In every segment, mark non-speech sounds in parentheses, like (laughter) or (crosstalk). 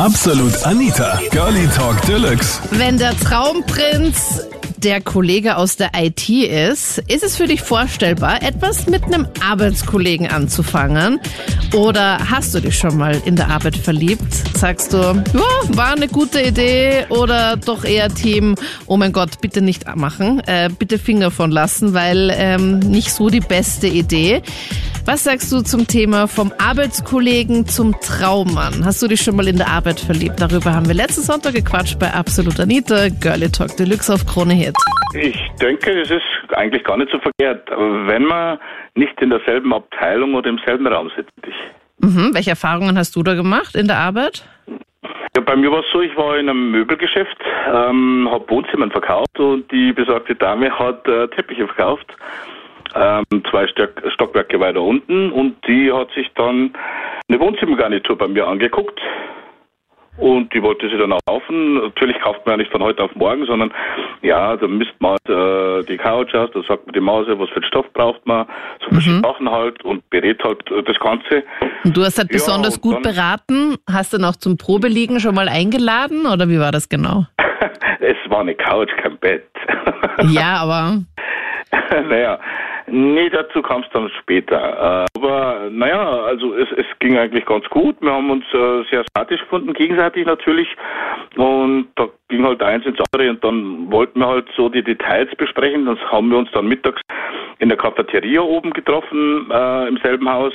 Absolut Anita, Girlie Talk Deluxe. Wenn der Traumprinz der Kollege aus der IT ist, ist es für dich vorstellbar, etwas mit einem Arbeitskollegen anzufangen? Oder hast du dich schon mal in der Arbeit verliebt? Sagst du, ja, war eine gute Idee oder doch eher Team, oh mein Gott, bitte nicht machen, äh, bitte Finger von lassen, weil ähm, nicht so die beste Idee. Was sagst du zum Thema vom Arbeitskollegen zum Traummann? Hast du dich schon mal in der Arbeit verliebt? Darüber haben wir letzten Sonntag gequatscht bei Absolut Anita, Girlie Talk Deluxe auf Krone Hit. Ich denke, es ist eigentlich gar nicht so verkehrt, wenn man nicht in derselben Abteilung oder im selben Raum sitzt. Mhm. Welche Erfahrungen hast du da gemacht in der Arbeit? ja, bei mir war es so, ich war in einem Möbelgeschäft, ähm, habe Wohnzimmern verkauft und die besagte Dame hat äh, Teppiche verkauft. Ähm, zwei Stock Stockwerke weiter unten und die hat sich dann eine Wohnzimmergarnitur bei mir angeguckt und die wollte sie dann auch kaufen. Natürlich kauft man ja nicht von heute auf morgen, sondern ja, da misst man halt, äh, die Couch aus, da sagt man die Maus, was für einen Stoff braucht man, so verschiedene Sachen halt und berät halt äh, das Ganze. Und du hast halt Ja, besonders gut dann- beraten. Hast du noch zum Probeliegen schon mal eingeladen oder wie war das genau? (laughs) es war eine Couch, kein Bett. Ja, aber (laughs) naja, nee, dazu kam es dann später. Äh, aber naja, also es, es ging eigentlich ganz gut. Wir haben uns äh, sehr sympathisch gefunden, gegenseitig natürlich. Und da ging halt eins ins andere und dann wollten wir halt so die Details besprechen. Das haben wir uns dann mittags in der Cafeteria oben getroffen, äh, im selben Haus.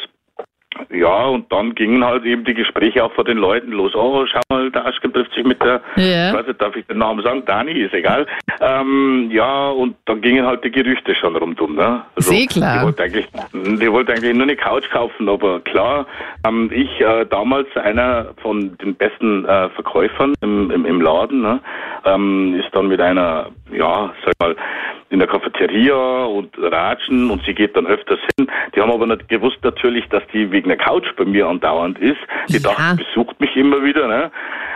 Ja, und dann gingen halt eben die Gespräche auch vor den Leuten los. Oh, schau mal, der Aschken trifft sich mit der, Ja. ich weiß nicht, darf ich den Namen sagen? Dani, ist egal. Ähm, ja, und dann gingen halt die Gerüchte schon rundum. Ne? Sehr klar. Die wollte, eigentlich, die wollte eigentlich nur eine Couch kaufen, aber klar, ähm, ich äh, damals einer von den besten äh, Verkäufern im, im, im Laden, ne? ähm, ist dann mit einer, ja, sag mal, in der Cafeteria und ratschen und sie geht dann öfters hin. Die haben aber nicht gewusst natürlich, dass die wegen der Couch bei mir andauernd ist. Die Ja. dachten, besucht mich immer wieder. Ne?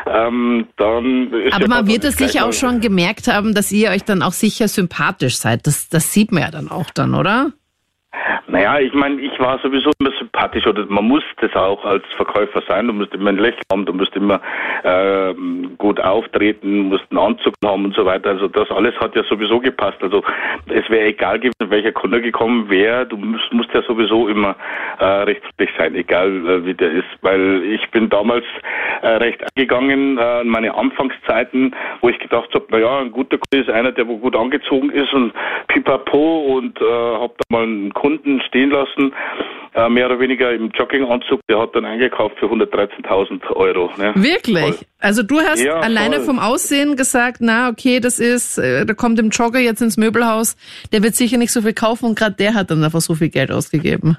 Ähm, dann ist Aber ja man wird es sicher auch schon gemerkt haben, dass ihr euch dann auch sicher sympathisch seid. Das, das sieht man ja dann auch dann, oder? Naja, ich meine, ich war sowieso immer sympathisch oder man muss das auch als Verkäufer sein. Du musst immer ein Lächeln haben, du musst immer ähm, gut auftreten, musst einen Anzug haben und so weiter. Also das alles hat ja sowieso gepasst. Also es wäre egal gewesen, welcher Kunde gekommen wäre. Du musst, musst ja sowieso immer äh, recht freundlich sein, egal äh, wie der ist. Weil ich bin damals äh, recht eingegangen äh, in meine Anfangszeiten, wo ich gedacht habe, naja, ein guter Kunde ist einer, der wo gut angezogen ist und pipapo und äh, habe da mal einen Kunden stehen lassen, äh, mehr oder weniger im Jogginganzug, der hat dann eingekauft für 113.000 Euro. Ne? Wirklich? Voll. Also du hast Ja, alleine voll. vom Aussehen gesagt, na okay, das ist, äh, da kommt im Jogger jetzt ins Möbelhaus, der wird sicher nicht so viel kaufen und gerade der hat dann einfach so viel Geld ausgegeben.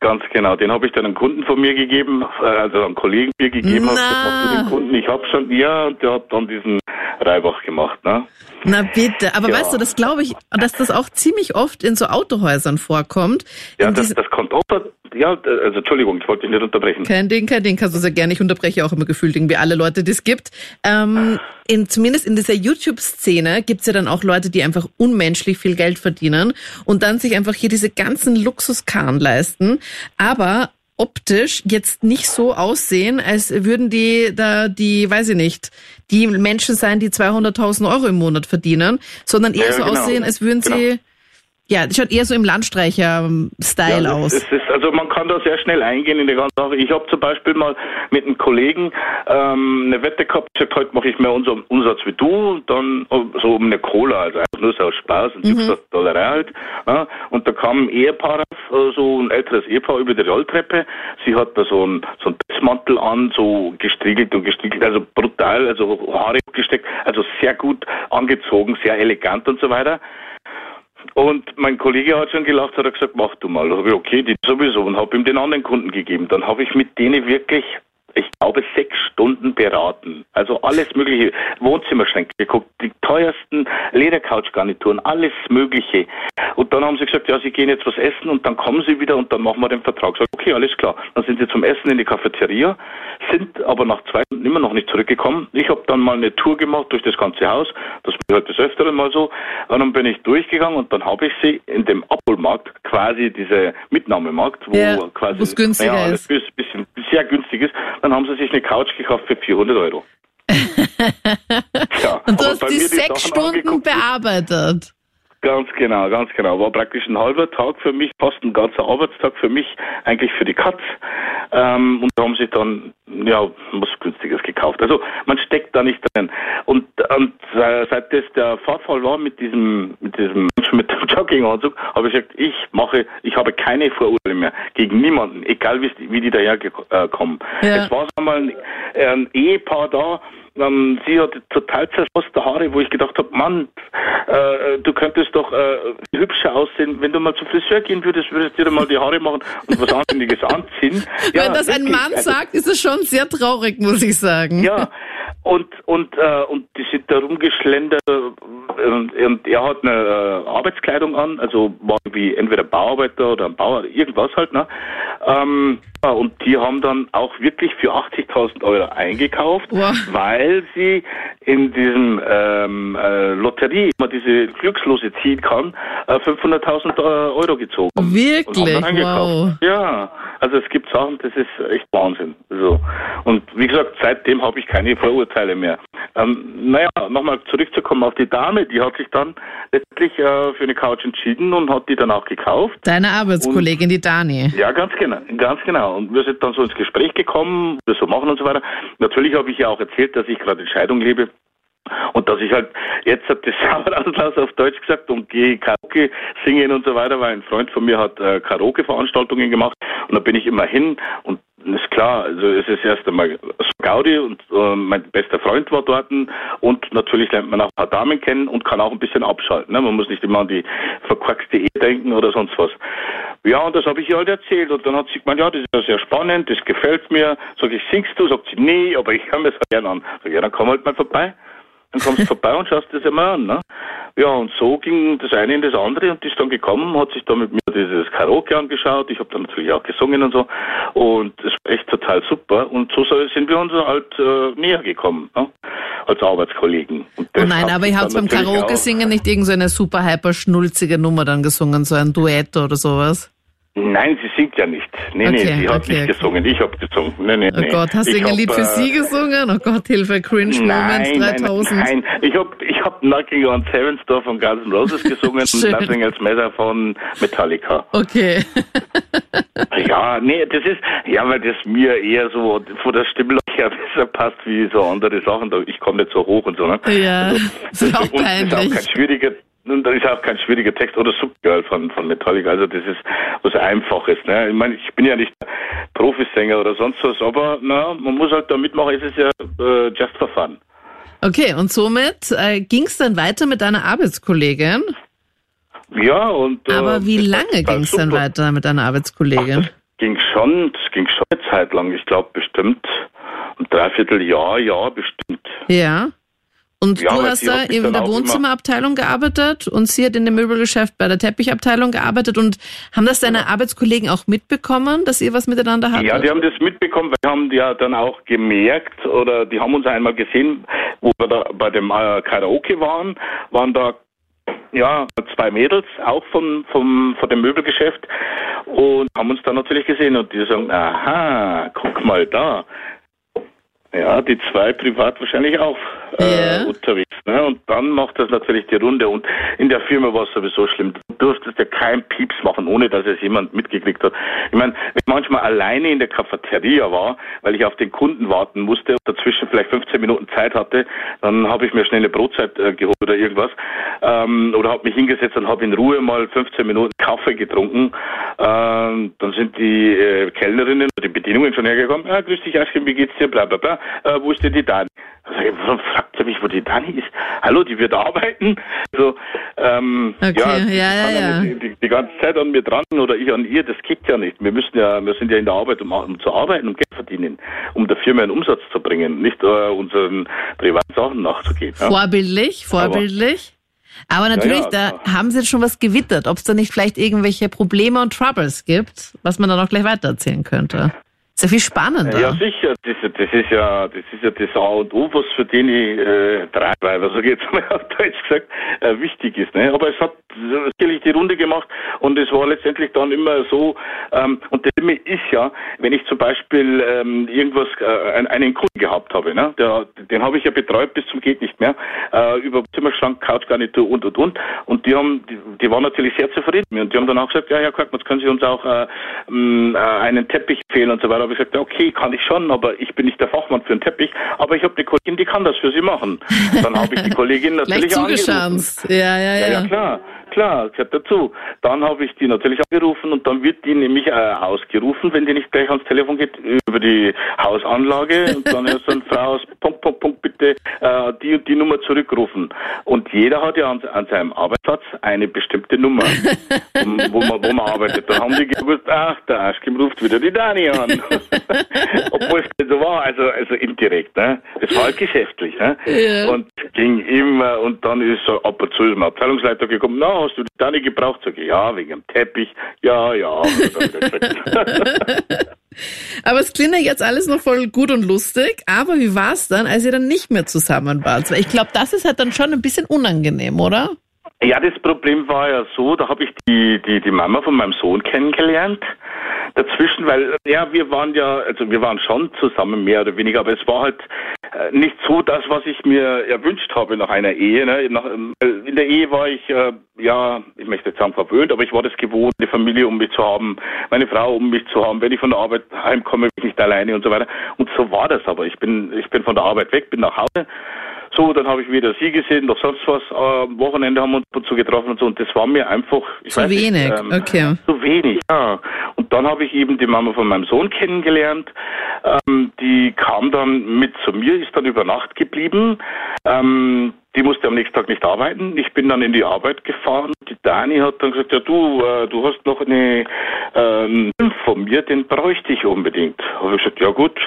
Ganz genau, den habe ich dann einem Kunden von mir gegeben, äh, also einem Kollegen mir gegeben, hab gesagt, Na. mach du den Kunden, ich habe schon, ja, und der hat dann diesen Reibach gemacht. Ne? Na bitte, aber Ja. weißt du, das glaube ich, dass das auch ziemlich oft in so Autohäusern vorkommt. Ja, das, das kommt auch, ja, also Entschuldigung, ich wollte dich nicht unterbrechen. Kein Ding, kein Ding, kannst du sehr gerne. Ich unterbreche auch immer gefühlt irgendwie alle Leute, die es gibt. Ähm, in, zumindest in dieser YouTube-Szene gibt's ja dann auch Leute, die einfach unmenschlich viel Geld verdienen und dann sich einfach hier diese ganzen Luxuskarren leisten, aber optisch jetzt nicht so aussehen, als würden die da die, weiß ich nicht, die Menschen sein, die 200.000 Euro im Monat verdienen, sondern eher Ja, so genau. aussehen, als würden sie, Genau. Ja, das schaut eher so im Landstreicher-Style Ja, aus. Es ist, also man kann da sehr schnell eingehen in die ganze Sache. Ich habe zum Beispiel mal mit einem Kollegen ähm, eine Wette gehabt, gesagt, heute mache ich mehr Umsatz, Umsatz wie du, und dann so um eine Cola, also einfach nur so aus Spaß, ein mhm. Dollarei halt. Ja, und da kam ein Ehepaar äh, so ein älteres Ehepaar über die Rolltreppe. Sie hat da so einen so einen Mantel an, so gestriegelt und gestriegelt, also brutal, also Haare gesteckt, also sehr gut angezogen, sehr elegant und so weiter. Und mein Kollege hat schon gelacht, hat gesagt, mach du mal. Da hab ich, okay, die sowieso und habe ihm den anderen Kunden gegeben. Dann habe ich mit denen wirklich, ich glaube, sechs Stunden beraten. Also alles mögliche, Wohnzimmerschränke geguckt, die teuersten Ledercouchgarnituren, alles mögliche. Und dann haben sie gesagt, ja, sie gehen jetzt was essen und dann kommen sie wieder und dann machen wir den Vertrag. Sag, okay, alles klar. Dann sind sie zum Essen in die Cafeteria, sind aber nach zwei Stunden immer noch nicht zurückgekommen. Ich habe dann mal eine Tour gemacht durch das ganze Haus. Das war halt des Öfteren mal so. Und dann bin ich durchgegangen und dann habe ich sie in dem Abholmarkt, quasi diese Mitnahmemarkt, wo Ja, quasi günstiger ja, ist. bisschen sehr günstig ist. Dann haben sie sich eine Couch gekauft für 400 Euro. (laughs) ja, Und du hast die sechs Stunden bearbeitet. Ganz genau, ganz genau. War praktisch ein halber Tag für mich, fast ein ganzer Arbeitstag für mich, eigentlich für die Katz. Ähm, und da haben sie dann, ja, was Günstiges gekauft. Also man steckt da nicht drin. Und, und äh, seit das der Vorfall war mit diesem, mit diesem Menschen mit dem Jogginganzug, habe ich gesagt, ich mache, ich habe keine Vorurteile mehr gegen niemanden, egal wie, wie die daherkommen. Ja. Es war einmal ein, ein Ehepaar da, ähm, sie hatte total zerfasste Haare, wo ich gedacht habe, Mann, äh, du könntest doch äh, hübscher aussehen, wenn du mal zum Friseur gehen würdest, würdest du dir mal die Haare machen und was Anständiges anziehen. (laughs) Ja, Wenn das ein. Mann Also, sagt, ist es schon sehr traurig, muss ich sagen. ja, und und äh, und die sind da rumgeschlendert äh, und, und er hat eine äh, Arbeitskleidung an, also war irgendwie entweder Bauarbeiter oder ein Bauer, irgendwas halt, ne? Ähm, und die haben dann auch wirklich für 80.000 Euro eingekauft, Wow. weil sie in diesem ähm, äh, Lotterie, wo man diese Glückslose ziehen kann, äh, 500.000 Euro gezogen. haben. Und Wirklich? Wow. Ja, also es gibt Sachen, das ist echt Wahnsinn. So. Und wie gesagt, seitdem habe ich keine Vorurteile mehr. Ähm, naja, nochmal zurückzukommen auf die Dame, die hat sich dann letztlich äh, für eine Couch entschieden und hat die dann auch gekauft. Deine Arbeitskollegin, die Dani. Ja, ganz genau, ganz genau. Und wir sind dann so ins Gespräch gekommen, wir so machen und so weiter. Natürlich habe ich ja auch erzählt, dass ich gerade in Scheidung lebe. Und dass ich halt jetzt hab das (laughs) Sauerauslass auf Deutsch gesagt und gehe Karaoke singen und so weiter, weil ein Freund von mir hat äh, Karaoke-Veranstaltungen gemacht und da bin ich immer hin und ist klar, also es ist erst einmal Gaudi und äh, mein bester Freund war dort und natürlich lernt man auch ein paar Damen kennen und kann auch ein bisschen abschalten. Ne? Man muss nicht immer an die verkorkste Ehe denken oder sonst was. Ja, und das habe ich ihr halt erzählt und dann hat sie gemeint, ja, das ist ja sehr spannend, das gefällt mir. Sag ich, singst du? Sagt sie, nee, aber ich höre mir das gerne an. Sag ich, ja, dann komm halt mal vorbei. Dann kommst du vorbei und schaust das einmal an. Ne? Ja, und so ging das eine in das andere und die ist dann gekommen, hat sich dann mit mir dieses Karaoke angeschaut. Ich habe dann natürlich auch gesungen und so. Und es war echt total super. Und so sind wir uns halt äh, näher gekommen, ne? als Arbeitskollegen. Und Oh nein, aber ihr dann habt beim natürlich Karaoke auch- singen nicht irgend so eine super hyper schnulzige Nummer dann gesungen, so ein Duett oder sowas. Nein, sie singt ja nicht. Nee, Okay, nee, sie hat okay, nicht okay. gesungen. Ich habe gesungen. Nee, nee, Oh nee. Gott, hast du irgendein hab, Lied für äh, sie gesungen? Oh Gott, Hilfe, Cringe Moments Nein, nein, 3000. nein, ich habe ich hab Knocking on Seventh Door von Guns N' Roses gesungen und. (laughs) Nothing Else Matter von Metallica. Okay. (laughs) Ja, nee, das ist, ja, weil das mir eher so von der Stimmlage her (laughs) besser passt wie so andere Sachen. Ich komme nicht so hoch und so, ne? Ja, das ist auch und das ist auch peinlich. kein schwieriger, und da ist auch kein schwieriger Text oder Subgirl von, von Metallica. Also das ist was Einfaches. Ne? Ich meine, ich bin ja nicht Profisänger oder sonst was, aber na, man muss halt da mitmachen. Es ist ja äh, just for fun. Okay, und somit äh, ging es dann weiter mit deiner Arbeitskollegin. Ja, und. äh, Aber wie lange ging es dann super. weiter mit deiner Arbeitskollegin? Das ging schon, das ging schon eine Zeit lang. Ich glaube bestimmt ein Dreivierteljahr, ja, bestimmt. Ja. Und Ja, du hast da in der Wohnzimmerabteilung gearbeitet und sie hat in dem Möbelgeschäft bei der Teppichabteilung gearbeitet und haben das deine Arbeitskollegen auch mitbekommen, dass ihr was miteinander hattet? Ja, die haben das mitbekommen, weil wir haben ja dann auch gemerkt, oder die haben uns einmal gesehen, wo wir da bei dem äh, Karaoke waren, waren da ja zwei Mädels, auch vom, vom, von dem Möbelgeschäft, und haben uns dann natürlich gesehen und die sagen, aha, guck mal da. Ja, die zwei privat wahrscheinlich auch äh, Ja. unterwegs. Ne? Und dann macht das natürlich die Runde. Und in der Firma war es sowieso schlimm. Du durftest ja keinen Pieps machen, ohne dass es jemand mitgekriegt hat. Ich meine, wenn ich manchmal alleine in der Cafeteria war, weil ich auf den Kunden warten musste und dazwischen vielleicht 15 Minuten Zeit hatte, dann habe ich mir schnell eine Brotzeit äh, geholt oder irgendwas. Ähm, oder habe mich hingesetzt und habe in Ruhe mal 15 Minuten Kaffee getrunken. Ähm, dann sind die äh, Kellnerinnen oder die Bedienungen schon hergekommen. Ja, grüß dich, Aschken, wie geht's dir? Bla, bla, bla. Äh, wo ist denn die Dani? Also, warum fragt er mich, wo die Dani ist? Hallo, die wird arbeiten. So, ähm, Okay, ja, ja, die ja, ja. Die, die, ganze Zeit an mir dran oder ich an ihr, das geht ja nicht. Wir müssen ja, wir sind ja in der Arbeit, um, um zu arbeiten, um Geld verdienen, um der Firma einen Umsatz zu bringen, nicht äh, unseren privaten Sachen nachzugehen. Ja? Vorbildlich, vorbildlich. Aber natürlich, ja, da klar. haben sie jetzt schon was gewittert, ob es da nicht vielleicht irgendwelche Probleme und Troubles gibt, was man dann auch gleich weitererzählen könnte. Sehr viel spannender. Ja, sicher. Das, das, ist ja, das ist ja das A und O, was für den äh, Treibweiber, so jetzt mal (laughs) auf Deutsch gesagt, äh, wichtig ist. Ne? Aber es hat sicherlich die Runde gemacht und es war letztendlich dann immer so, ähm, und das ist ja, wenn ich zum Beispiel ähm, irgendwas, äh, einen Kunden gehabt habe, ne? Der, den habe ich ja betreut bis zum geht nicht mehr, äh, über Zimmerschrank, Couchgarnitur und und und. Und die haben, die, die waren natürlich sehr zufrieden mit mir und die haben dann auch gesagt, ja, Herr Korkmaz, können Sie uns auch äh, äh, einen Teppich empfehlen und so weiter. Habe ich gesagt, okay, kann ich schon, aber ich bin nicht der Fachmann für einen Teppich, aber ich habe eine Kollegin, die kann das für Sie machen. Dann habe ich die Kollegin (laughs) natürlich angerufen. Ja, ja, ja. Ja, ja, klar. Klar, gehört dazu. Dann habe ich die natürlich angerufen und dann wird die nämlich äh, ausgerufen, wenn die nicht gleich ans Telefon geht, über die Hausanlage (laughs) und dann ist dann Frau aus Punkt, Punkt, Punkt, bitte äh, die und die Nummer zurückrufen. Und jeder hat ja an, an seinem Arbeitsplatz eine bestimmte Nummer, (laughs) wo, man, wo man arbeitet. Dann haben die gewusst, ach, der Aschkim ruft wieder die Dani an. (laughs) Obwohl es nicht so war, also, also indirekt. Ne? Es war halt geschäftlich. Ne? Ja. Und ging immer und dann ist so ab und zu ist ein Abteilungsleiter gekommen, na, hast du Dani gebraucht? Sag ich, ja, wegen dem Teppich. Ja, ja. (laughs) aber es klingt ja jetzt alles noch voll gut und lustig. Aber wie war es dann, als ihr dann nicht mehr zusammen wart? Ich glaube, das ist halt dann schon ein bisschen unangenehm, oder? Ja, das Problem war ja so, da habe ich die, die, die Mama von meinem Sohn kennengelernt. Dazwischen, weil, ja, wir waren ja, also wir waren schon zusammen, mehr oder weniger, aber es war halt äh, nicht so das, was ich mir erwünscht habe nach einer Ehe. Ne? Nach, äh, in der Ehe war ich, äh, ja, ich möchte jetzt sagen verwöhnt, aber ich war das gewohnt, eine Familie um mich zu haben, meine Frau um mich zu haben. Wenn ich von der Arbeit heimkomme, bin ich nicht alleine und so weiter. Und so war das aber. Ich bin, ich bin von der Arbeit weg, bin nach Hause so, dann habe ich wieder sie gesehen, noch sonst was. Am Wochenende haben wir uns dazu getroffen und so. Und das war mir einfach zu wenig. Nicht, ähm, okay. Zu wenig, ja. Und dann habe ich eben die Mama von meinem Sohn kennengelernt. Ähm, die kam dann mit zu mir, ist dann über Nacht geblieben. Ähm, die musste am nächsten Tag nicht arbeiten. Ich bin dann in die Arbeit gefahren. Die Dani hat dann gesagt, ja du, äh, du hast noch eine ähm, von mir, den bräuchte ich unbedingt. Habe ich gesagt, ja gut,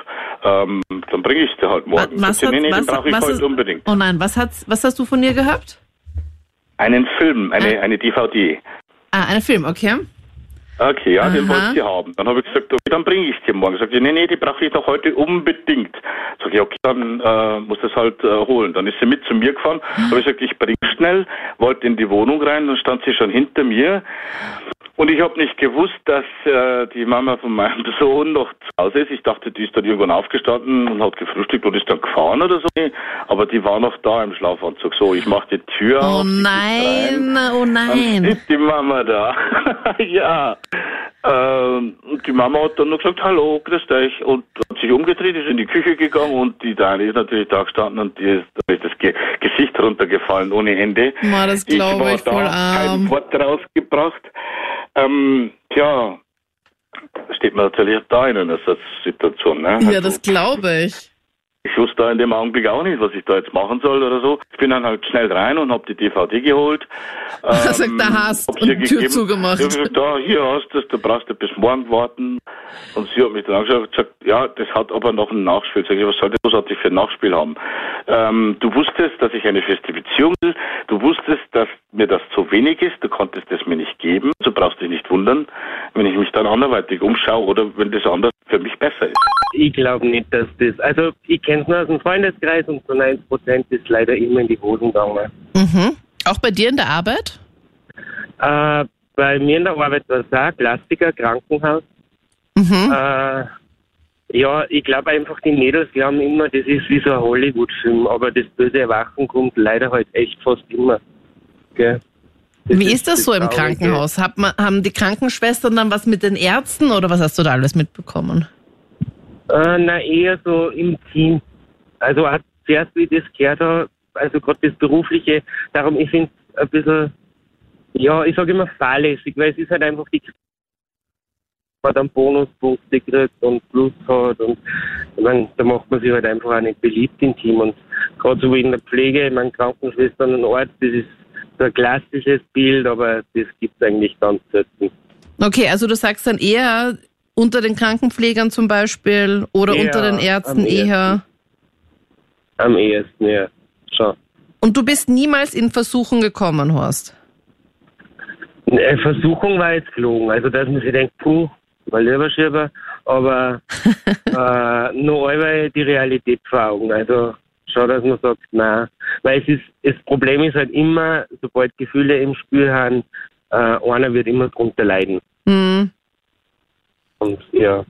ähm, dann bringe ich dir halt morgen. Was, was, nee, nee, was, den brauche ich was heute ist, unbedingt. Oh nein, was, hat's, was hast du von ihr gehabt? Einen Film, eine, eine DVD. Ah, einen Film, okay. Okay, ja, Aha. den wollte sie haben. Dann habe ich gesagt, okay, dann bringe ich dir morgen. Sagt sie, nee, nee, die brauche ich doch heute unbedingt. Sag ich, okay, dann äh, muss das halt äh, holen. Dann ist sie mit zu mir gefahren. Mhm. Habe ich gesagt, ich bringe schnell, wollte in die Wohnung rein, dann stand sie schon hinter mir. Und ich habe nicht gewusst, dass äh, die Mama von meinem (laughs) Sohn noch zu Hause ist. Ich dachte, die ist dann irgendwann aufgestanden und hat gefrühstückt und ist dann gefahren oder so. Aber die war noch da im Schlafanzug. So, ich mache die Tür oh auf. Nein, oh nein, Dann ist die Mama da. (laughs) ja. Ähm, und die Mama hat dann noch gesagt, hallo, grüß dich. Und hat sich umgedreht, ist in die Küche gegangen und die Dani ist natürlich da gestanden und die ist, da ist das Ge Gesicht runtergefallen ohne Ende. Ma, das glaube ich, ich voll arm. kein Wort rausgebracht. Ähm, tja, steht man natürlich da in einer Situation. Ne? Ja, also, das glaube ich. Ich wusste da in dem Augenblick auch nicht, was ich da jetzt machen soll oder so. Ich bin dann halt schnell rein und habe die DVD geholt. (laughs) Ähm, sagt, da hast und die Tür zugemacht. Ich gesagt, da, hier hast du es, da brauchst du bis morgen warten. Und sie hat mich dann angeschaut und gesagt, ja, das hat aber noch ein Nachspiel. Sag ich, was soll das großartig für ein Nachspiel haben? Ähm, du wusstest, dass ich eine feste Beziehung will. Du wusstest, dass mir das zu wenig ist. Du konntest es mir nicht geben. So brauchst du dich nicht wundern, wenn ich mich dann anderweitig umschaue oder wenn das anders für mich besser ist. Ich glaube nicht, dass das, also ich kenne es nur aus dem Freundeskreis und zu 90 Prozent ist leider immer in die Hosen gegangen. Mhm. Auch bei dir in der Arbeit? Äh, bei mir in der Arbeit war es auch Klassiker, Krankenhaus. Mhm. Äh, ja, ich glaube einfach, die Mädels glauben immer, das ist wie so ein Hollywood-Film, aber das böse Erwachen kommt leider halt echt fast immer. Gell? Wie ist, ist das so im Krankenhaus? Hat man, haben die Krankenschwestern dann was mit den Ärzten oder was hast du da alles mitbekommen? Äh, na, eher so im Team. Also zuerst, wie das gehört habe, also gerade das Berufliche, darum, ich finde es ein bisschen, ja, ich sage immer fahrlässig, weil es ist halt einfach die man dann Bonuspunkte kriegt und Plus hat und ich meine, da macht man sich halt einfach auch nicht beliebt im Team und gerade so wie in der Pflege, ich meine, Krankenschwestern und Arzt, das ist so ein klassisches Bild, aber das gibt es eigentlich ganz selten. Okay, also du sagst dann eher, unter den Krankenpflegern zum Beispiel oder ja, unter den Ärzten eher? Am ehesten, ja. Schon. Und du bist niemals in Versuchung gekommen, Horst? Eine Versuchung war jetzt gelogen. Also, dass man sich denkt, puh, mal lieber Schirber. aber (laughs) äh, nur einmal die Realität vor Augen. Also schon, dass man sagt, nein. Weil es ist, das Problem ist halt immer, sobald Gefühle im Spiel haben, äh, einer wird immer drunter leiden. Hm. Und ja.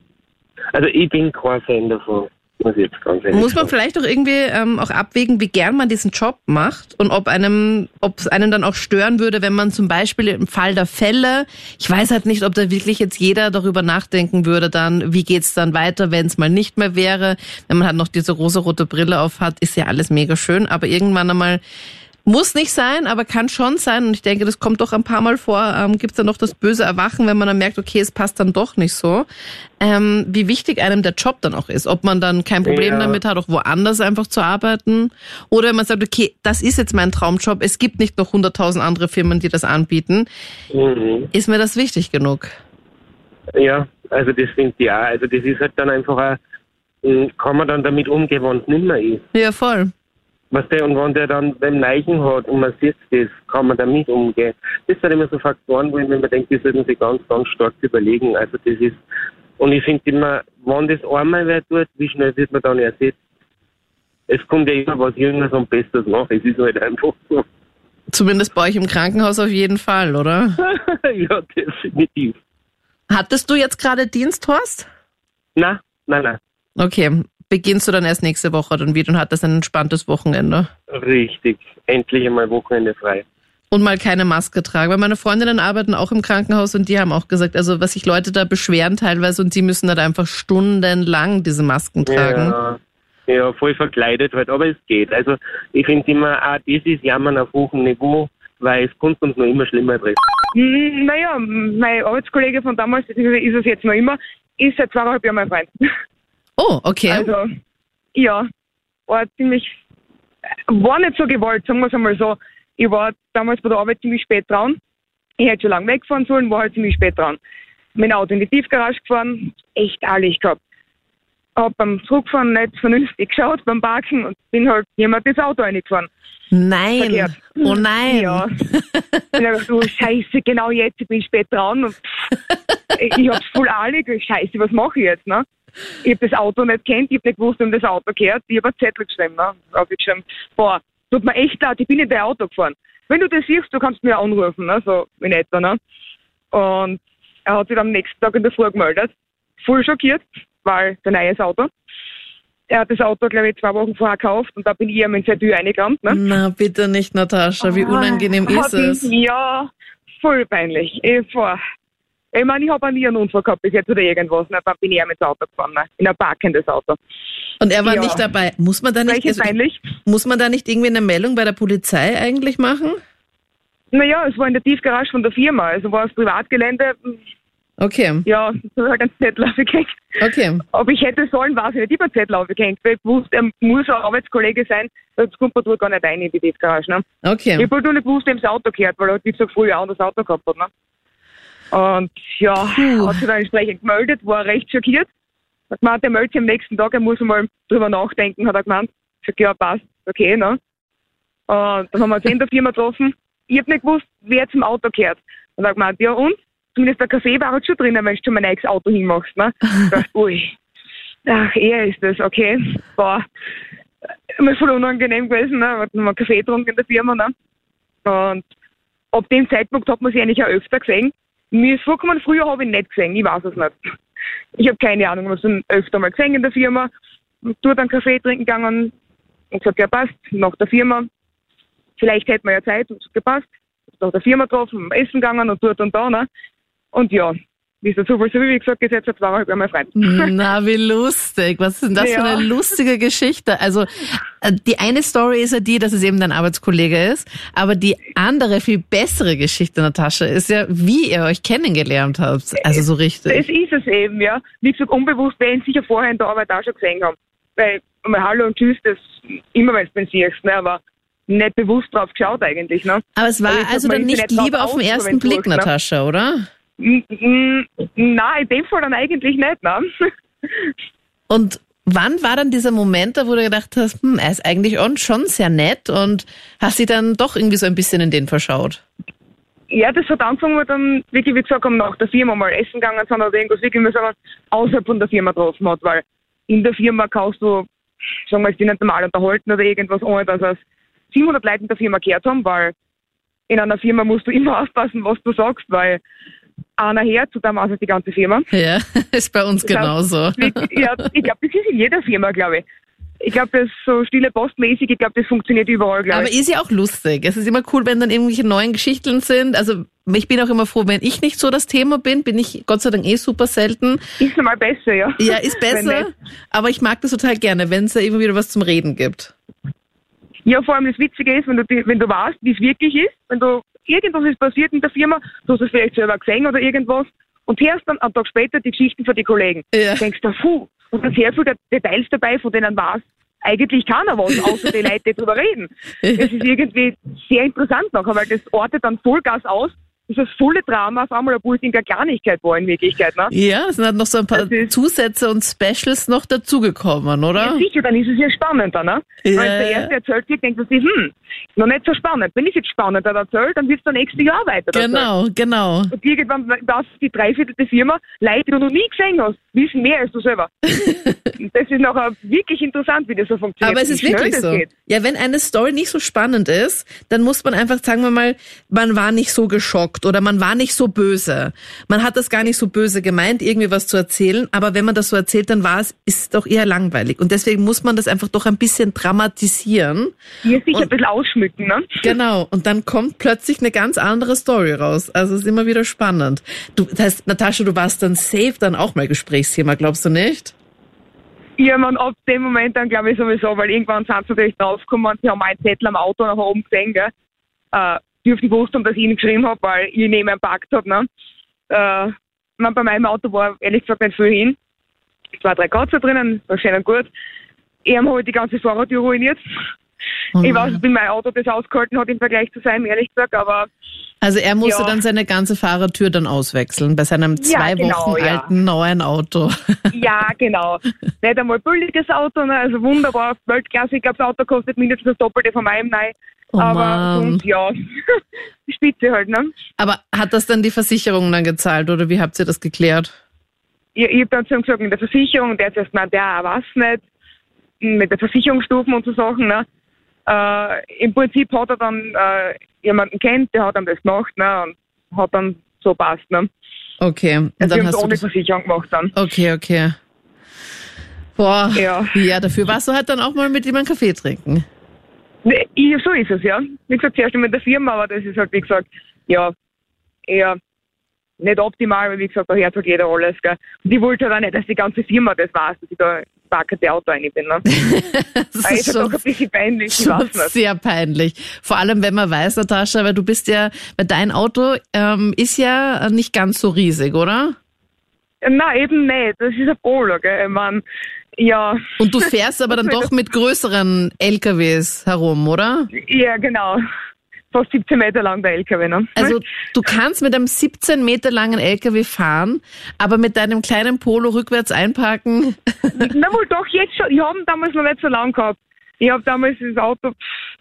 Also ich bin kein Fan davon. Muss, ich jetzt ganz ehrlich Muss man vielleicht auch irgendwie ähm, auch abwägen, wie gern man diesen Job macht und ob einem, ob es einen dann auch stören würde, wenn man zum Beispiel im Fall der Fälle, ich weiß halt nicht, ob da wirklich jetzt jeder darüber nachdenken würde, dann wie geht's dann weiter, wenn es mal nicht mehr wäre, wenn man halt noch diese rosarote Brille auf hat, ist ja alles mega schön, aber irgendwann einmal muss nicht sein, aber kann schon sein. Und ich denke, das kommt doch ein paar Mal vor. Ähm, Gibt es dann noch das böse Erwachen, wenn man dann merkt, okay, es passt dann doch nicht so. Ähm, wie wichtig einem der Job dann auch ist. Ob man dann kein Problem Ja. damit hat, auch woanders einfach zu arbeiten. Oder wenn man sagt, okay, das ist jetzt mein Traumjob. Es gibt nicht noch hunderttausend andere Firmen, die das anbieten. Mhm. Ist mir das wichtig genug? Ja, also das finde ich auch. Also das ist halt dann einfach auch, mh, kann man dann damit umgehen, wenn es nicht mehr ist. Ja, voll. Was der, und wenn der dann beim Neichen hat und man sieht das, kann man damit umgehen. Das sind immer so Faktoren, wo ich mir denke, die sollten sich ganz, ganz stark überlegen. Also das ist, und ich finde immer, wenn das einmal wer tut, wie schnell wird man dann ersetzt? Es kommt ja immer was Jüngeres und Besseres nach. Es ist halt einfach so. Zumindest bei euch im Krankenhaus auf jeden Fall, oder? (laughs) ja, definitiv. Hattest du jetzt gerade Dienst, Horst? Nein, nein, nein. Okay. Beginnst du dann erst nächste Woche dann wieder und hattest ein entspanntes Wochenende? Richtig. Endlich einmal Wochenende frei. Und mal keine Maske tragen. Weil meine Freundinnen arbeiten auch im Krankenhaus und die haben auch gesagt, also was sich Leute da beschweren teilweise und sie müssen halt einfach stundenlang diese Masken tragen. Ja, ja, voll verkleidet halt, aber es geht. Also ich finde immer, auch das ist Jammern auf hohem Niveau, weil es kommt uns noch immer schlimmer treffen. Hm, Naja, mein Arbeitskollege von damals, ist es jetzt noch immer, ist seit zweieinhalb Jahren mein Freund. Oh, okay. Also, ja, war ziemlich, war nicht so gewollt, sagen wir es einmal so. Ich war damals bei der Arbeit ziemlich spät dran. Ich hätte schon lange wegfahren sollen, war halt ziemlich spät dran. Mein Auto in die Tiefgarage gefahren, echt ehrlich gehabt. Hab beim Zurückfahren nicht vernünftig geschaut beim Parken und bin halt jemand ins Auto reingefahren. nein. verkehrt. Oh nein. Ja. Und ich dachte, oh Scheiße, genau jetzt, ich bin spät dran und (laughs) ich hab's voll eilig. Scheiße, was mache ich jetzt, ne? Ich hab das Auto nicht kennt, ich hab nicht gewusst, um das Auto gehört. Ich hab einen Zettel geschrieben, ne? Hab ich geschrieben, boah, tut mir echt leid, ich bin in dein Auto gefahren. Wenn du das siehst, du kannst mir anrufen, ne? So in etwa, ne? Und er hat sich am nächsten Tag in der Früh gemeldet. Voll schockiert, weil sein neues Auto. Er hat das Auto, glaube ich, zwei Wochen vorher gekauft und da bin ich ihm in seine Tür reingerannt, ne? Na, bitte nicht, Natascha. Wie unangenehm Hat ist es? ihn- Ja, voll peinlich. Ich, war, ich meine, ich habe auch nie einen Unfall gehabt bis jetzt oder irgendwas. Ne? Dann bin ich ihm ins Auto gefahren, ne? in ein parkendes Auto. Und er war Ja. nicht dabei. Muss man da nicht, also, muss man da nicht irgendwie eine Meldung bei der Polizei eigentlich machen? Naja, es war in der Tiefgarage von der Firma, also war es Privatgelände. Okay, Ja, hat er einen Zettel aufgehängt. okay. Ob ich hätte sollen, weiß ich nicht. Ich habe einen Zettel aufgehängt, weil ich wusste, er muss ein Arbeitskollege sein, sonst kommt man gar nicht rein in die Tiefgarage. Ne? Ich Okay. habe halt nur nicht gewusst, wem das Auto gehört, weil er, wie gesagt, früher auch das Auto gehabt hat. Ne? Und ja, Puh. hat sich dann entsprechend gemeldet, war recht schockiert. Hat gemeint, er meldet sich am nächsten Tag, er muss mal drüber nachdenken, hat er gemeint. Ich sag, ja, passt, okay, ne? Und dann haben wir uns in der Firma getroffen. Ich habe nicht gewusst, wer zum Auto gehört. Und er hat gemeint, ja und? Zumindest der Kaffee war halt schon drinnen, wenn du schon mein eigenes Auto hinmachst, ne? Ich dachte, (laughs) ui. Ach, er ist das, okay. Boah. Mir voll unangenehm gewesen, ne? Wir hatten mal Kaffee getrunken in der Firma, ne? Und ab dem Zeitpunkt hat man sich eigentlich auch öfter gesehen. Mir ist vorgekommen, früher habe ich nicht gesehen, ich weiß es nicht. Ich habe keine Ahnung, wir sind öfter mal gesehen in der Firma, dort einen Kaffee trinken gegangen und gesagt, ja passt, nach der Firma. Vielleicht hätten wir ja Zeit und gesagt, ja passt. Nach der Firma getroffen, essen gegangen und dort und da, ne? Und ja, wie es der Zufall so wie gesagt ist, jetzt seit zweieinhalb Jahren mein Freund. Na, (laughs) wie lustig. Was ist denn das für Ja. eine lustige Geschichte? Also, äh, die eine Story ist ja die, dass es eben dein Arbeitskollege ist. Aber die andere, viel bessere Geschichte, Natascha, ist ja, wie ihr euch kennengelernt habt. Also so Es richtig. ist es eben, ja. Wie gesagt, unbewusst werden sicher vorher in der Arbeit auch schon gesehen haben. Weil mal Hallo und Tschüss, das immer wenn du den siehst, ne, aber nicht bewusst drauf geschaut eigentlich, ne? Aber es war also glaub, dann nicht ja nicht Liebe drauf auf den ersten Blick, suchst, ne? Natascha, oder? Nein, in dem Fall dann eigentlich nicht, ne? (laughs) Und wann war dann dieser Moment, da wo du gedacht hast, hm, er ist eigentlich on- schon sehr nett und hast dich dann doch irgendwie so ein bisschen in den verschaut? Ja, das hat angefangen, wir dann wirklich, wie gesagt, haben nach der Firma mal essen gegangen sind oder irgendwas wirklich wir außerhalb von der Firma getroffen hat, weil in der Firma kannst du, sagen wir, dich nicht normal unterhalten oder irgendwas, ohne dass es 700 Leute in der Firma gehört haben, weil in einer Firma musst du immer (laughs) aufpassen, was du sagst, weil einer her, zu dem also die ganze Firma. Ja, (laughs) ist bei uns genauso. Ja, ich glaube, das ist in jeder Firma, glaube ich. Ich glaube, das so stille Postmäßig, ich glaube, das funktioniert überall, glaube Aber ich. ist ja auch lustig. Es ist immer cool, wenn dann irgendwelche neuen Geschichten sind. Also ich bin auch immer froh, wenn ich nicht so das Thema bin, bin ich Gott sei Dank eh super selten. Ist normal besser, ja. Ja, ist (laughs) besser. Aber ich mag das total gerne, wenn es da immer wieder was zum Reden gibt. Ja, vor allem das Witzige ist, wenn du, wenn du weißt, wie es wirklich ist, wenn du irgendwas ist passiert in der Firma, du hast es vielleicht selber gesehen oder irgendwas und hörst dann einen Tag später die Geschichten von den Kollegen. Ja. Denkst du, puh, und da sind sehr viele Details dabei, von denen weiß eigentlich keiner was, außer die Leute, die drüber reden. Das ist irgendwie sehr interessant nachher, weil das ortet dann Vollgas aus, dass das volle Drama auf einmal, obwohl es in der Kleinigkeit war in Wirklichkeit. Ne? Ja, es sind halt noch so ein paar ist- Zusätze und Specials noch dazugekommen, Ja, oder? sicher, dann ist es ja spannender, ne? Ja, Weil der ja. erste erzählt wird, denkt man sich, hm, noch nicht so spannend. Wenn ich jetzt spannender erzähle, dann wird es der nächste Jahr weiter. Genau, genau. Und irgendwann weiß die Dreiviertel der Firma, Leute, die du noch nie gesehen hast, wissen mehr als du selber. (laughs) Das ist nachher wirklich interessant, wie das so funktioniert. Aber es ist wirklich das so. Geht. Ja, wenn eine Story nicht so spannend ist, dann muss man einfach, sagen wir mal, man war nicht so geschockt oder man war nicht so böse. Man hat das gar nicht so böse gemeint, irgendwie was zu erzählen, aber wenn man das so erzählt, dann war es, ist es doch eher langweilig. Und deswegen muss man das einfach doch ein bisschen dramatisieren. Hier sicher Und- ein bisschen ausschmücken, ne? Genau. Und dann kommt plötzlich eine ganz andere Story raus. Also es ist immer wieder spannend. Du, das heißt, Natascha, du warst dann safe dann auch mal Gesprächsthema, glaubst du nicht? Ja, man, ab dem Moment dann glaube ich sowieso, weil irgendwann sind sie natürlich draufgekommen und sie haben meinen Zettel am Auto nach oben gesehen, gell. Äh, dürften gewusst haben, dass ich ihn geschrieben habe, weil ich neben ihm parkt habe, ne. Äh, man, bei meinem Auto war ehrlich gesagt nicht viel hin. Zwei, drei Katze drinnen, war schön und gut. Ich habe halt die ganze Fahrradtür ruiniert. Oh ich weiß nicht, wie mein Auto das ausgehalten hat im Vergleich zu seinem, ehrlich gesagt, aber Also er musste Ja. dann seine ganze Fahrertür dann auswechseln bei seinem zwei Ja, genau, Wochen ja. alten neuen Auto. (laughs) ja, genau. Nicht einmal billiges Auto, ne? also wunderbar, Weltklasse. Ich glaube, das Auto kostet mindestens das Doppelte von meinem, nein. Oh aber sonst, ja, (laughs) Spitze halt, ne? Aber hat das dann die Versicherung dann gezahlt oder wie habt ihr das geklärt? Ich, ich habe dann zu ihm gesagt, mit der Versicherung, der hat erst gemeint, der weiß nicht, mit den Versicherungsstufen und so Sachen, ne? Äh, Im Prinzip hat er dann äh, jemanden kennt, der hat ihm das gemacht, ne? Und hat dann so passt, ne? Okay. Und Also dann hast du ohne das, Versicherung gemacht dann. Okay, okay. Boah. Ja. ja, dafür warst du halt dann auch mal mit einen Kaffee trinken. Nee, so ist es, ja. Wie gesagt, zuerst mit der Firma, aber das ist halt, wie gesagt, ja, eher nicht optimal, weil wie gesagt, da hört halt jeder alles, gell. Und ich wollte halt auch nicht, dass die ganze Firma das weiß, dass ich da parkerte Auto rein bin, ne. Das ist ist schon, doch ein bisschen peinlich, ich schon sehr peinlich. Vor allem, wenn man weiß, Natascha, weil du bist ja, weil dein Auto ähm, ist ja nicht ganz so riesig, oder? Nein, eben nicht. Das ist ein Polo, gell. Ich mein, ja, Und du fährst aber (laughs) dann doch mit größeren LKWs herum, oder? ja, genau. Fast 17 Meter lang der LKW, ne? Also du kannst mit einem 17 Meter langen LKW fahren, aber mit deinem kleinen Polo rückwärts einparken. (laughs) Na wohl doch, jetzt schon. Ich habe damals noch nicht so lang gehabt. Ich habe damals das Auto,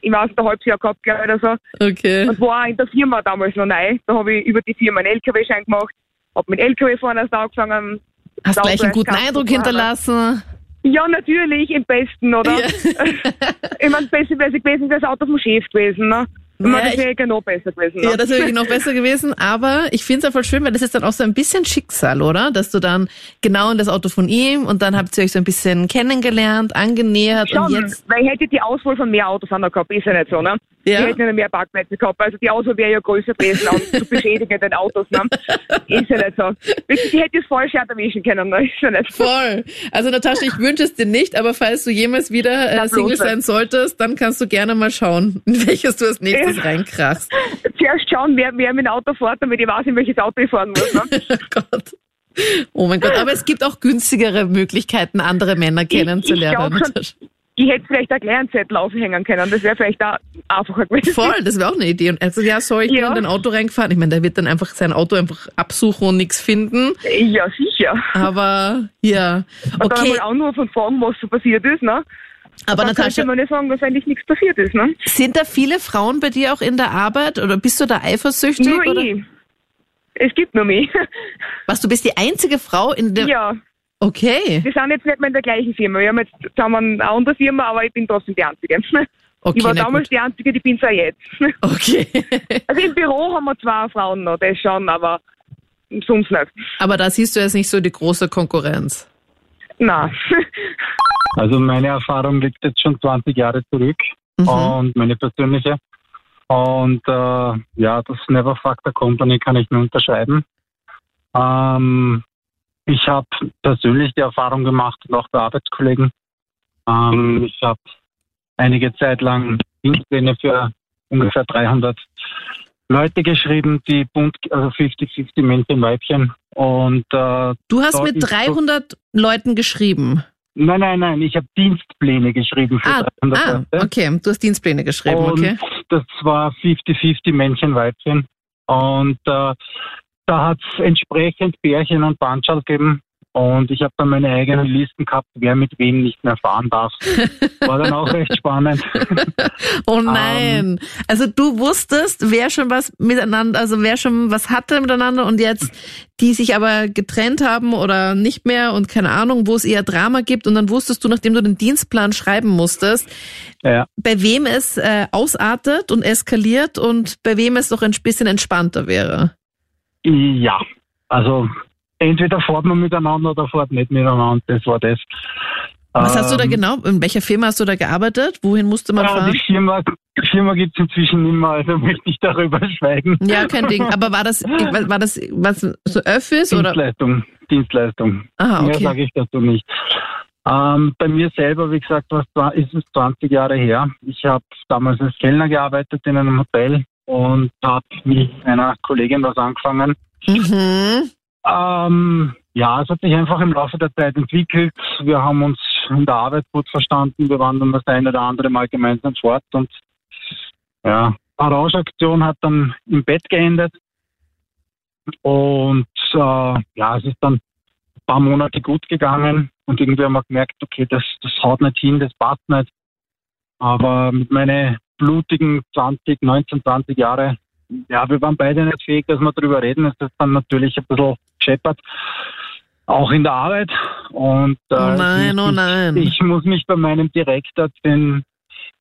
ich weiß nicht, ein halbes Jahr gehabt, glaube ich, oder so. Okay. Und war auch in der Firma damals noch neu. Da habe ich über die Firma einen LKW-Schein gemacht, habe mit LKW fahren erst angefangen. Hast gleich einen guten Eindruck hinterlassen. Ja, natürlich, im Besten, oder? Ja. (laughs) ich meine, besser wäre es gewesen, wäre das Auto vom Chef gewesen, ne? Ja, das wäre ja noch besser gewesen, ne? Ja, das wäre noch besser gewesen, aber ich finde es einfach schön, weil das ist dann auch so ein bisschen Schicksal, oder? Dass du dann genau in das Auto von ihm und dann habt ihr euch so ein bisschen kennengelernt, angenähert und Schon, jetzt. weil ich hätte die Auswahl von mehr Autos an der gehabt, ist ja nicht so, ne? Ja. Ich hätte nicht mehr Parkplätze gehabt, also die Auswahl wäre ja größer gewesen an zu beschädigenden Autos, ne? Ist ja nicht so. Wirklich, Ich hätte das falsch erwischen können, ne? Ist ja nicht so. Voll. Also Natascha, ich wünsche es dir nicht, aber falls du jemals wieder äh, Single sein solltest, dann kannst du gerne mal schauen, (laughs) in welches du als nächstes Ja. reinkrachst. Zuerst schauen, wer, wer mit dem Auto fährt, damit ich weiß, in welches Auto ich fahren muss, ne? (laughs) Oh Gott. Oh mein Gott, aber es gibt auch günstigere Möglichkeiten, andere Männer kennenzulernen. glaub schon. Ich hätte vielleicht auch gleich einen Zettel aufhängen können, das wäre vielleicht auch einfacher gewesen. Voll, das wäre auch eine Idee. Und also ja, sorry, ich bin Ja. in dein Auto reingefahren. Ich meine, der wird dann einfach sein Auto einfach absuchen und nichts finden. Ja, sicher. Aber ja, Und dann okay. einmal anrufen und fragen, was so passiert ist, ne? Aber dann Natascha, könnte man nicht sagen, dass eigentlich nichts passiert ist. Ne? sind da viele Frauen bei dir auch in der Arbeit oder bist du da eifersüchtig? Nur oder? ich. Es gibt nur mich. Was, du bist die einzige Frau in der... ja, Okay, wir sind jetzt nicht mehr in der gleichen Firma. Wir haben jetzt zusammen eine andere Firma, aber ich bin trotzdem die Einzige. (laughs) okay, ich war damals gut. die Einzige, die bin es auch jetzt. (laughs) Okay. Also im Büro haben wir zwei Frauen noch, das schon, aber sonst nicht. Aber da siehst du jetzt nicht so die große Konkurrenz. Nein. (laughs) Also meine Erfahrung liegt jetzt schon 20 Jahre zurück Mhm. und meine persönliche. Und äh, ja, das Never Fuck the Company kann ich nur unterschreiben. Ähm, ich habe persönlich die Erfahrung gemacht und auch bei Arbeitskollegen. Ähm, ich habe einige Zeit lang Dienstpläne für ungefähr 300 Leute geschrieben, die bunt, also 50-50 Männchen, Weibchen. Und äh, Du hast mit ist doch- 300 Leuten geschrieben. nein, nein, nein, ich habe Dienstpläne geschrieben für Ah, 300 ah, Leute. okay. Du hast Dienstpläne geschrieben, Und okay. das war 50-50 Männchen, Weibchen. Und äh, da hat es entsprechend Bärchen und Bandschal gegeben. Und ich habe dann meine eigenen Listen gehabt, wer mit wem nicht mehr fahren darf. (laughs) War dann auch recht spannend. (laughs) Oh Ähm, nein. Also du wusstest, wer schon was miteinander, also wer schon was hatte miteinander und jetzt die sich aber getrennt haben oder nicht mehr und keine Ahnung, wo es eher Drama gibt und dann wusstest du, nachdem du den Dienstplan schreiben musstest, Ja. bei wem es äh, ausartet und eskaliert und bei wem es doch ein bisschen entspannter wäre. Ja, also entweder fährt man miteinander oder fährt nicht miteinander. Das war das. Was hast du da Ähm, genau, in welcher Firma hast du da gearbeitet? Wohin musste man Ja, fahren? die Firma, die Firma gibt es inzwischen nicht mehr, also (laughs) möchte ich darüber schweigen. Ja, kein Ding. Aber war das, war das was so Öffis oder? Dienstleistung. Dienstleistung. Aha, Mehr okay. sage ich dazu nicht. Ähm, bei mir selber, wie gesagt, was ist es 20 Jahre her. Ich habe damals als Kellner gearbeitet in einem Hotel und habe mit einer Kollegin was angefangen. Mhm. Ähm, ja, es hat sich einfach im Laufe der Zeit entwickelt. Wir haben uns in der Arbeit gut verstanden. Wir waren dann das eine oder andere Mal gemeinsam fort und ja, eine Rauschaktion hat dann im Bett geendet. Und äh, ja, es ist dann ein paar Monate gut gegangen und irgendwie haben wir gemerkt, okay, das, das haut nicht hin, das passt nicht. Aber mit meinen blutigen 20, 19, 20 Jahre, ja, wir waren beide nicht fähig, dass wir darüber reden. Es ist dann natürlich ein bisschen gescheppert, auch in der Arbeit. Und äh, Oh nein, oh nein. ich muss mich bei meinem Direktor, den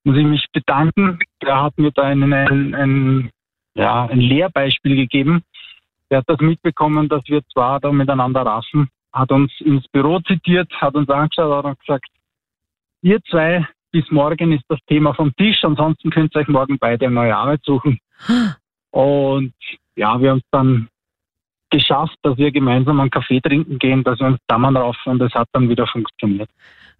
muss ich mich bedanken. Der hat mir da einen, ein, ein, ja, ein Lehrbeispiel gegeben. Der hat das mitbekommen, dass wir zwar da miteinander raffen, hat uns ins Büro zitiert, hat uns angeschaut und gesagt, ihr zwei, bis morgen ist das Thema vom Tisch, ansonsten könnt ihr euch morgen beide eine neue Arbeit suchen. Und ja, wir haben es dann geschafft, dass wir gemeinsam einen Kaffee trinken gehen, dass wir uns Dammern raufen und das hat dann wieder funktioniert.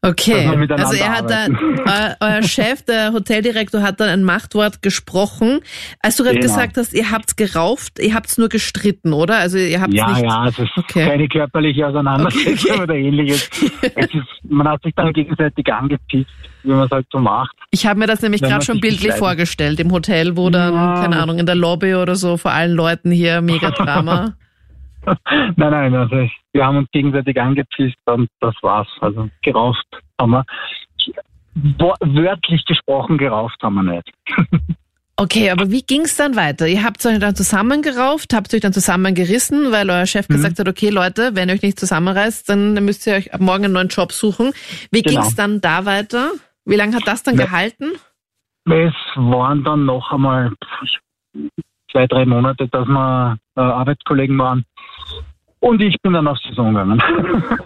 Okay. Also er hat da, (laughs) euer Chef, der Hoteldirektor, hat dann ein Machtwort gesprochen. Als du gerade Genau. gesagt hast, ihr habt's gerauft, ihr habt's nur gestritten, oder? Also ihr habt's Ja, nicht. ja, es ist Okay. keine körperliche Auseinandersetzung Okay, okay. oder ähnliches. (laughs) Es ist, man hat sich dann gegenseitig angepisst, wie man es halt so macht. Ich habe mir das nämlich gerade schon bildlich vorgestellt, im Hotel, wo dann, Ja. keine Ahnung, in der Lobby oder so, vor allen Leuten hier mega Drama. (laughs) (laughs) Nein, nein, also es- wir haben uns gegenseitig angepisst und das war's. Also gerauft haben wir. Wörtlich gesprochen gerauft haben wir nicht. (laughs) Okay, aber wie ging's dann weiter? Ihr habt euch dann zusammengerauft, habt euch dann zusammengerissen, weil euer Chef Mhm. gesagt hat, okay Leute, wenn ihr euch nicht zusammenreißt, dann müsst ihr euch ab morgen einen neuen Job suchen. Wie Genau. ging's dann da weiter? Wie lange hat das dann Ja. gehalten? Es waren dann noch einmal zwei, drei Monate, dass wir äh, Arbeitskollegen waren. Und ich bin dann auf Saison gegangen. (laughs)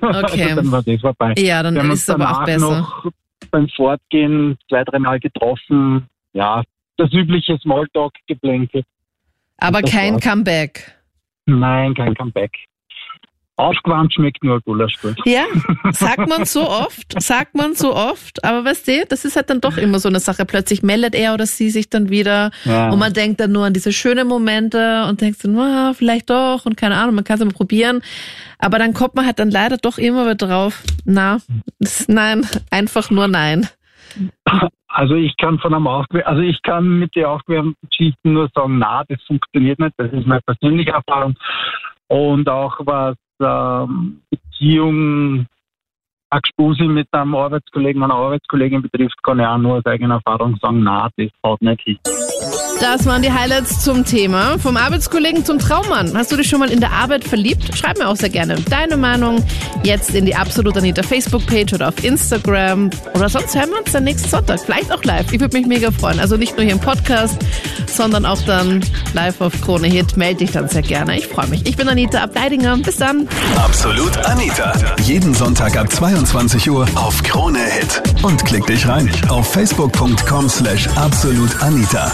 Okay. Also dann war das vorbei. Ja, dann ist es aber auch besser. noch beim Fortgehen zwei, dreimal getroffen. Ja, das übliche Smalltalk-Geplänkel. Aber kein war's. Comeback. Nein, kein Comeback. Aufgewandt schmeckt nur Gulasch gut. Ja, sagt man so oft, sagt man so oft, aber weißt du, das ist halt dann doch immer so eine Sache. Plötzlich meldet er oder sie sich dann wieder Ja. und man denkt dann nur an diese schönen Momente und denkt so, ah, vielleicht doch und keine Ahnung, man kann es mal probieren. Aber dann kommt man halt dann leider doch immer wieder drauf, na, nein, einfach nur nein. Also ich kann von einem Aufgewehr, also ich kann mit den Aufgewehrgeschichten nur sagen, na, das funktioniert nicht. Das ist meine persönliche Erfahrung. Und auch was ähm, Beziehung ein Gespusi mit einem Arbeitskollegen, einer Arbeitskollegin betrifft, kann ich auch nur aus eigener Erfahrung sagen, na, das haut nicht hin. Das waren die Highlights zum Thema. Vom Arbeitskollegen zum Traummann. Hast du dich schon mal in der Arbeit verliebt? Schreib mir auch sehr gerne deine Meinung jetzt in die Absolut Anita Facebook-Page oder auf Instagram. Oder sonst hören wir uns dann nächsten Sonntag. Vielleicht auch live. Ich würde mich mega freuen. Also nicht nur hier im Podcast, sondern auch dann live auf Krone Hit. Melde dich dann sehr gerne. Ich freue mich. Ich bin Anita Ableidinger. Bis dann. Absolut Anita. Jeden Sonntag ab 22 Uhr auf Krone Hit. Und klick dich rein auf facebook.com slash absolutanita.